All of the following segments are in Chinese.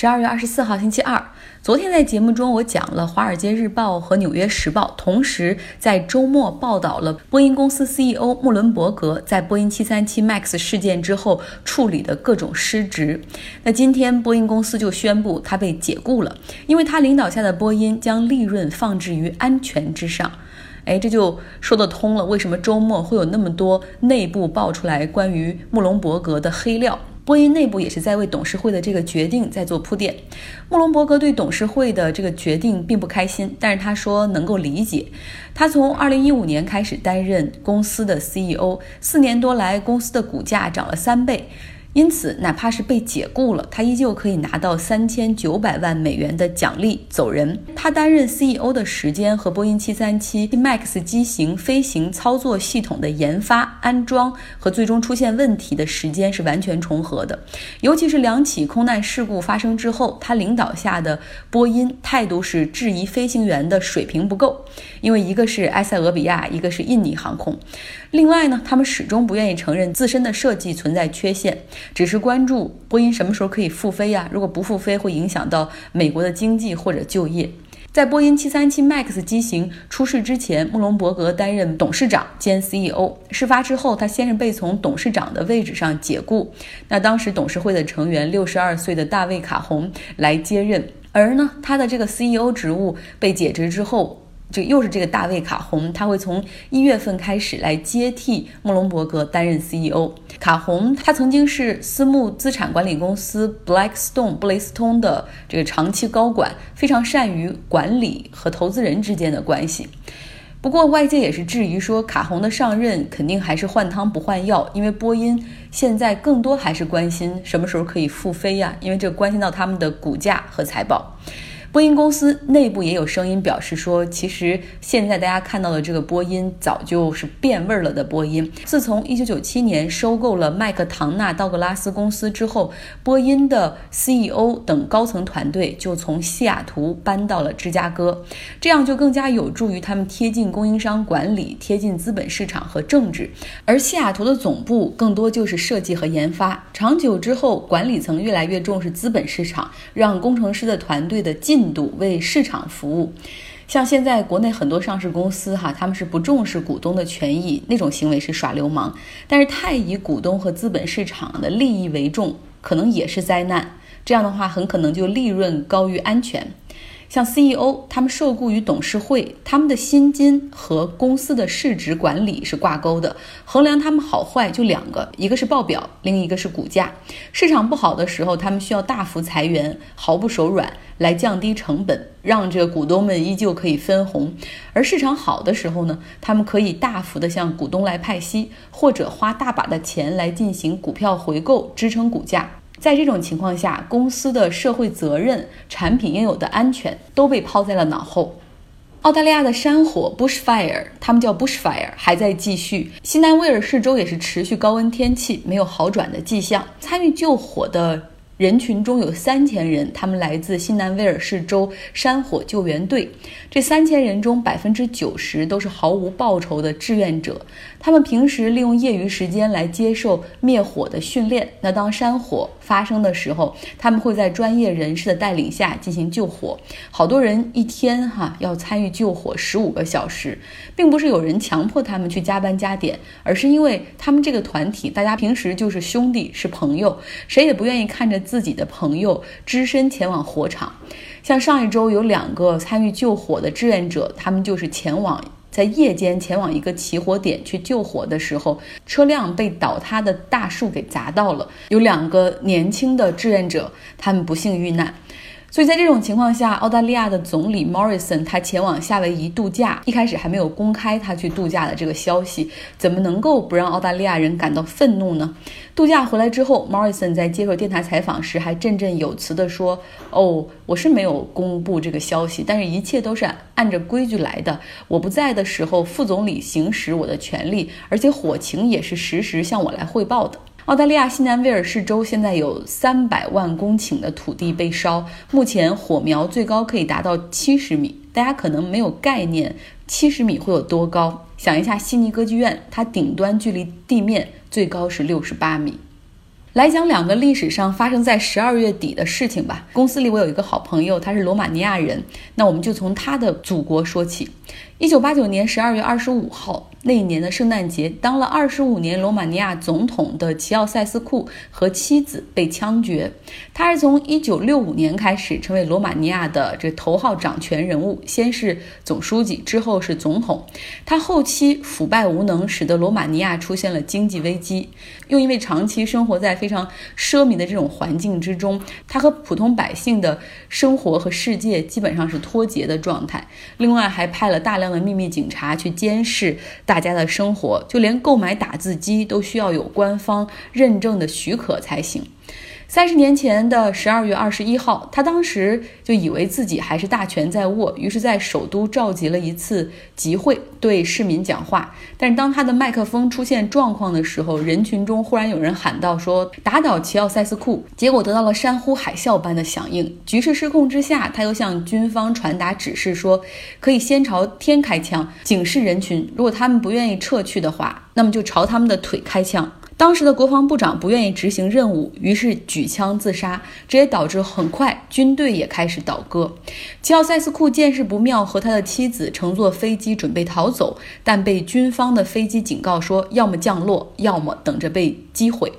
十二月二十四号，星期二。昨天在节目中，我讲了《华尔街日报》和《纽约时报》，同时在周末报道了波音公司 CEO 穆伦伯格在波音737 MAX 事件之后处理的各种失职。那今天波音公司就宣布他被解雇了，因为他领导下的波音将利润放置于安全之上。哎，这就说得通了，为什么周末会有那么多内部爆出来关于穆隆伯格的黑料？波音内部也是在为董事会的这个决定在做铺垫。穆隆伯格对董事会的这个决定并不开心，但是他说能够理解。他从二零一五年开始担任公司的 CEO，四年多来，公司的股价涨了三倍。因此，哪怕是被解雇了，他依旧可以拿到三千九百万美元的奖励走人。他担任 CEO 的时间和波音737 MAX 机型飞行操作系统的研发、安装和最终出现问题的时间是完全重合的。尤其是两起空难事故发生之后，他领导下的波音态度是质疑飞行员的水平不够，因为一个是埃塞俄比亚，一个是印尼航空。另外呢，他们始终不愿意承认自身的设计存在缺陷，只是关注波音什么时候可以复飞呀？如果不复飞，会影响到美国的经济或者就业。在波音737 MAX 机型出事之前，穆隆伯格担任董事长兼 CEO。事发之后，他先是被从董事长的位置上解雇。那当时董事会的成员六十二岁的大卫卡洪来接任，而呢，他的这个 CEO 职务被解职之后。这又是这个大卫卡洪，他会从一月份开始来接替穆隆伯格担任 CEO。卡洪他曾经是私募资产管理公司 Blackstone 布雷斯通的这个长期高管，非常善于管理和投资人之间的关系。不过外界也是质疑说，卡洪的上任肯定还是换汤不换药，因为波音现在更多还是关心什么时候可以复飞呀，因为这关系到他们的股价和财报。波音公司内部也有声音表示说，其实现在大家看到的这个波音早就是变味儿了的波音。自从1997年收购了麦克唐纳道格拉斯公司之后，波音的 CEO 等高层团队就从西雅图搬到了芝加哥，这样就更加有助于他们贴近供应商管理、贴近资本市场和政治。而西雅图的总部更多就是设计和研发，长久之后，管理层越来越重视资本市场，让工程师的团队的进。度为市场服务，像现在国内很多上市公司哈，他们是不重视股东的权益，那种行为是耍流氓。但是太以股东和资本市场的利益为重，可能也是灾难。这样的话，很可能就利润高于安全。像 CEO，他们受雇于董事会，他们的薪金和公司的市值管理是挂钩的。衡量他们好坏就两个，一个是报表，另一个是股价。市场不好的时候，他们需要大幅裁员，毫不手软来降低成本，让这个股东们依旧可以分红；而市场好的时候呢，他们可以大幅的向股东来派息，或者花大把的钱来进行股票回购，支撑股价。在这种情况下，公司的社会责任、产品应有的安全都被抛在了脑后。澳大利亚的山火 （bushfire），他们叫 bushfire，还在继续。西南威尔士州也是持续高温天气，没有好转的迹象。参与救火的。人群中有三千人，他们来自新南威尔士州山火救援队。这三千人中，百分之九十都是毫无报酬的志愿者。他们平时利用业余时间来接受灭火的训练。那当山火发生的时候，他们会在专业人士的带领下进行救火。好多人一天哈要参与救火十五个小时，并不是有人强迫他们去加班加点，而是因为他们这个团体大家平时就是兄弟是朋友，谁也不愿意看着。自己的朋友只身前往火场，像上一周有两个参与救火的志愿者，他们就是前往在夜间前往一个起火点去救火的时候，车辆被倒塌的大树给砸到了，有两个年轻的志愿者，他们不幸遇难。所以在这种情况下，澳大利亚的总理 Morrison 他前往夏威夷度假，一开始还没有公开他去度假的这个消息，怎么能够不让澳大利亚人感到愤怒呢？度假回来之后，Morrison 在接受电台采访时还振振有词地说：“哦，我是没有公布这个消息，但是一切都是按着规矩来的。我不在的时候，副总理行使我的权利，而且火情也是实时向我来汇报的。”澳大利亚西南威尔士州现在有三百万公顷的土地被烧，目前火苗最高可以达到七十米。大家可能没有概念，七十米会有多高？想一下，悉尼歌剧院它顶端距离地面最高是六十八米。来讲两个历史上发生在十二月底的事情吧。公司里我有一个好朋友，他是罗马尼亚人，那我们就从他的祖国说起。一九八九年十二月二十五号，那一年的圣诞节，当了二十五年罗马尼亚总统的齐奥塞斯库和妻子被枪决。他是从一九六五年开始成为罗马尼亚的这头号掌权人物，先是总书记，之后是总统。他后期腐败无能，使得罗马尼亚出现了经济危机。又因为长期生活在非常奢靡的这种环境之中，他和普通百姓的生活和世界基本上是脱节的状态。另外，还派了大量。的秘密警察去监视大家的生活，就连购买打字机都需要有官方认证的许可才行。三十年前的十二月二十一号，他当时就以为自己还是大权在握，于是，在首都召集了一次集会，对市民讲话。但是，当他的麦克风出现状况的时候，人群中忽然有人喊道：“说打倒齐奥塞斯库！”结果得到了山呼海啸般的响应。局势失控之下，他又向军方传达指示，说可以先朝天开枪，警示人群，如果他们不愿意撤去的话，那么就朝他们的腿开枪。当时的国防部长不愿意执行任务，于是举枪自杀，这也导致很快军队也开始倒戈。齐奥塞斯库见势不妙，和他的妻子乘坐飞机准备逃走，但被军方的飞机警告说，要么降落，要么等着被击毁。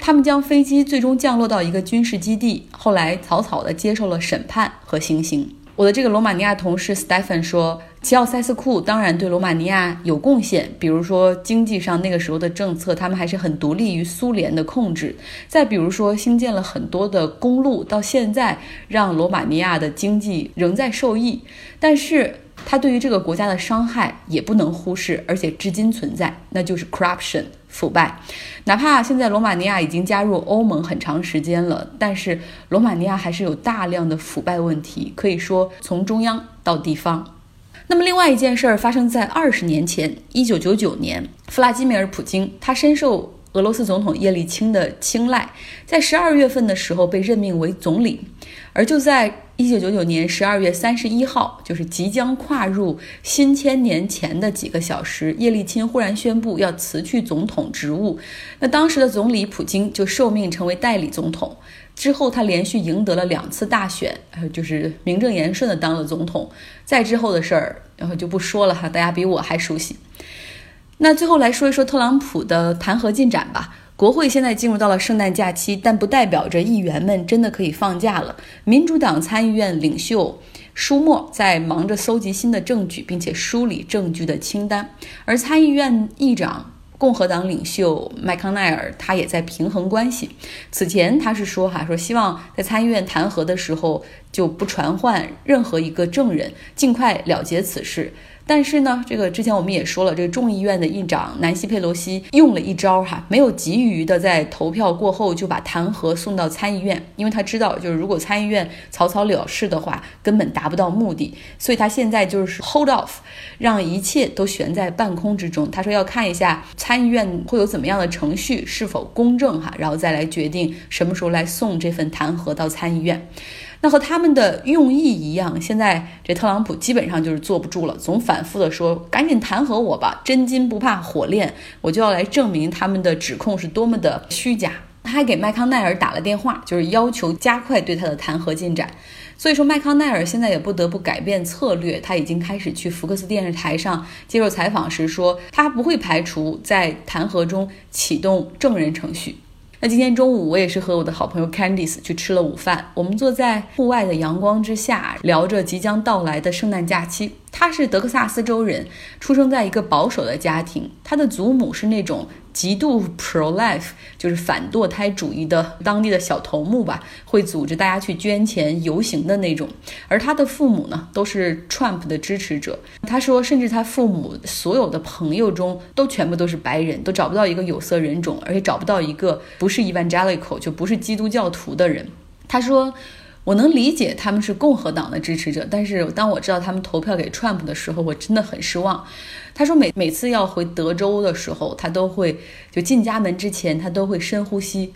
他们将飞机最终降落到一个军事基地，后来草草地接受了审判和行刑。我的这个罗马尼亚同事 Stephen 说，齐奥塞斯库当然对罗马尼亚有贡献，比如说经济上那个时候的政策，他们还是很独立于苏联的控制。再比如说兴建了很多的公路，到现在让罗马尼亚的经济仍在受益。但是他对于这个国家的伤害也不能忽视，而且至今存在，那就是 corruption。腐败，哪怕现在罗马尼亚已经加入欧盟很长时间了，但是罗马尼亚还是有大量的腐败问题，可以说从中央到地方。那么，另外一件事儿发生在二十年前，一九九九年，弗拉基米尔·普京，他深受俄罗斯总统叶利钦的青睐，在十二月份的时候被任命为总理，而就在。一九九九年十二月三十一号，就是即将跨入新千年前的几个小时，叶利钦忽然宣布要辞去总统职务。那当时的总理普京就受命成为代理总统。之后，他连续赢得了两次大选，呃，就是名正言顺的当了总统。再之后的事儿，然后就不说了哈，大家比我还熟悉。那最后来说一说特朗普的弹劾进展吧。国会现在进入到了圣诞假期，但不代表着议员们真的可以放假了。民主党参议院领袖舒默在忙着搜集新的证据，并且梳理证据的清单，而参议院议长共和党领袖麦康奈尔他也在平衡关系。此前他是说哈说希望在参议院弹劾的时候就不传唤任何一个证人，尽快了结此事。但是呢，这个之前我们也说了，这个众议院的议长南希·佩洛西用了一招哈，没有急于的在投票过后就把弹劾送到参议院，因为他知道，就是如果参议院草草了事的话，根本达不到目的，所以他现在就是 hold off，让一切都悬在半空之中。他说要看一下参议院会有怎么样的程序是否公正哈，然后再来决定什么时候来送这份弹劾到参议院。那和他们的用意一样，现在这特朗普基本上就是坐不住了，总反复的说：“赶紧弹劾我吧，真金不怕火炼，我就要来证明他们的指控是多么的虚假。”他还给麦康奈尔打了电话，就是要求加快对他的弹劾进展。所以说，麦康奈尔现在也不得不改变策略，他已经开始去福克斯电视台上接受采访时说，他不会排除在弹劾中启动证人程序。那今天中午，我也是和我的好朋友 Candice 去吃了午饭。我们坐在户外的阳光之下，聊着即将到来的圣诞假期。他是德克萨斯州人，出生在一个保守的家庭。他的祖母是那种。极度 pro life 就是反堕胎主义的当地的小头目吧，会组织大家去捐钱游行的那种。而他的父母呢，都是 Trump 的支持者。他说，甚至他父母所有的朋友中，都全部都是白人，都找不到一个有色人种，而且找不到一个不是 evangelical 就不是基督教徒的人。他说。我能理解他们是共和党的支持者，但是当我知道他们投票给 Trump 的时候，我真的很失望。他说每每次要回德州的时候，他都会就进家门之前，他都会深呼吸，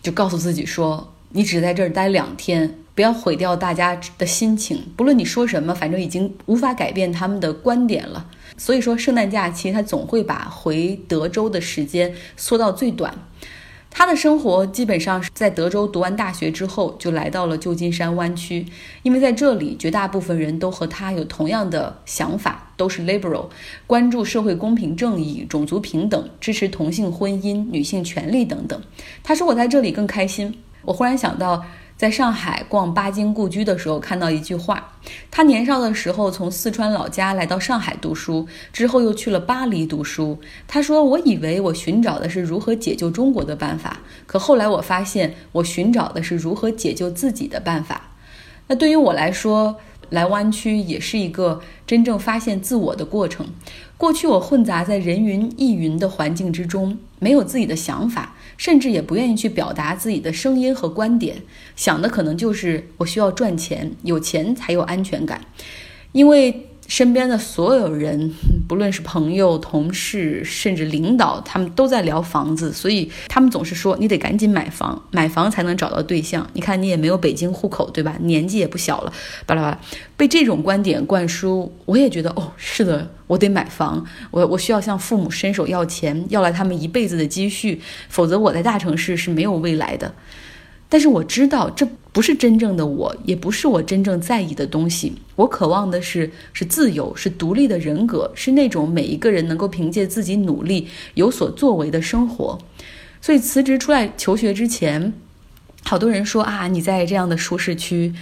就告诉自己说：“你只在这儿待两天，不要毁掉大家的心情。不论你说什么，反正已经无法改变他们的观点了。”所以说，圣诞假期他总会把回德州的时间缩到最短。他的生活基本上是在德州读完大学之后，就来到了旧金山湾区，因为在这里，绝大部分人都和他有同样的想法，都是 liberal，关注社会公平正义、种族平等，支持同性婚姻、女性权利等等。他说：“我在这里更开心。”我忽然想到。在上海逛巴金故居的时候，看到一句话：他年少的时候从四川老家来到上海读书，之后又去了巴黎读书。他说：“我以为我寻找的是如何解救中国的办法，可后来我发现，我寻找的是如何解救自己的办法。”那对于我来说，来弯曲也是一个真正发现自我的过程。过去我混杂在人云亦云的环境之中，没有自己的想法。甚至也不愿意去表达自己的声音和观点，想的可能就是我需要赚钱，有钱才有安全感，因为。身边的所有人，不论是朋友、同事，甚至领导，他们都在聊房子，所以他们总是说你得赶紧买房，买房才能找到对象。你看你也没有北京户口，对吧？年纪也不小了，巴拉巴拉，被这种观点灌输，我也觉得哦，是的，我得买房，我我需要向父母伸手要钱，要来他们一辈子的积蓄，否则我在大城市是没有未来的。但是我知道这不是真正的我，也不是我真正在意的东西。我渴望的是是自由，是独立的人格，是那种每一个人能够凭借自己努力有所作为的生活。所以辞职出来求学之前，好多人说啊，你在这样的舒适区。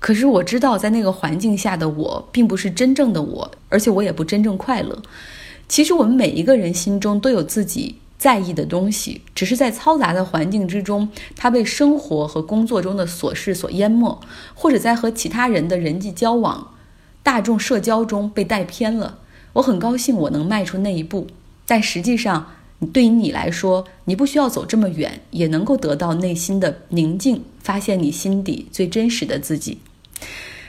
可是我知道，在那个环境下的我，并不是真正的我，而且我也不真正快乐。其实我们每一个人心中都有自己。在意的东西，只是在嘈杂的环境之中，他被生活和工作中的琐事所淹没，或者在和其他人的人际交往、大众社交中被带偏了。我很高兴我能迈出那一步，但实际上，对于你来说，你不需要走这么远，也能够得到内心的宁静，发现你心底最真实的自己。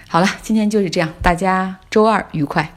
好了，今天就是这样，大家周二愉快。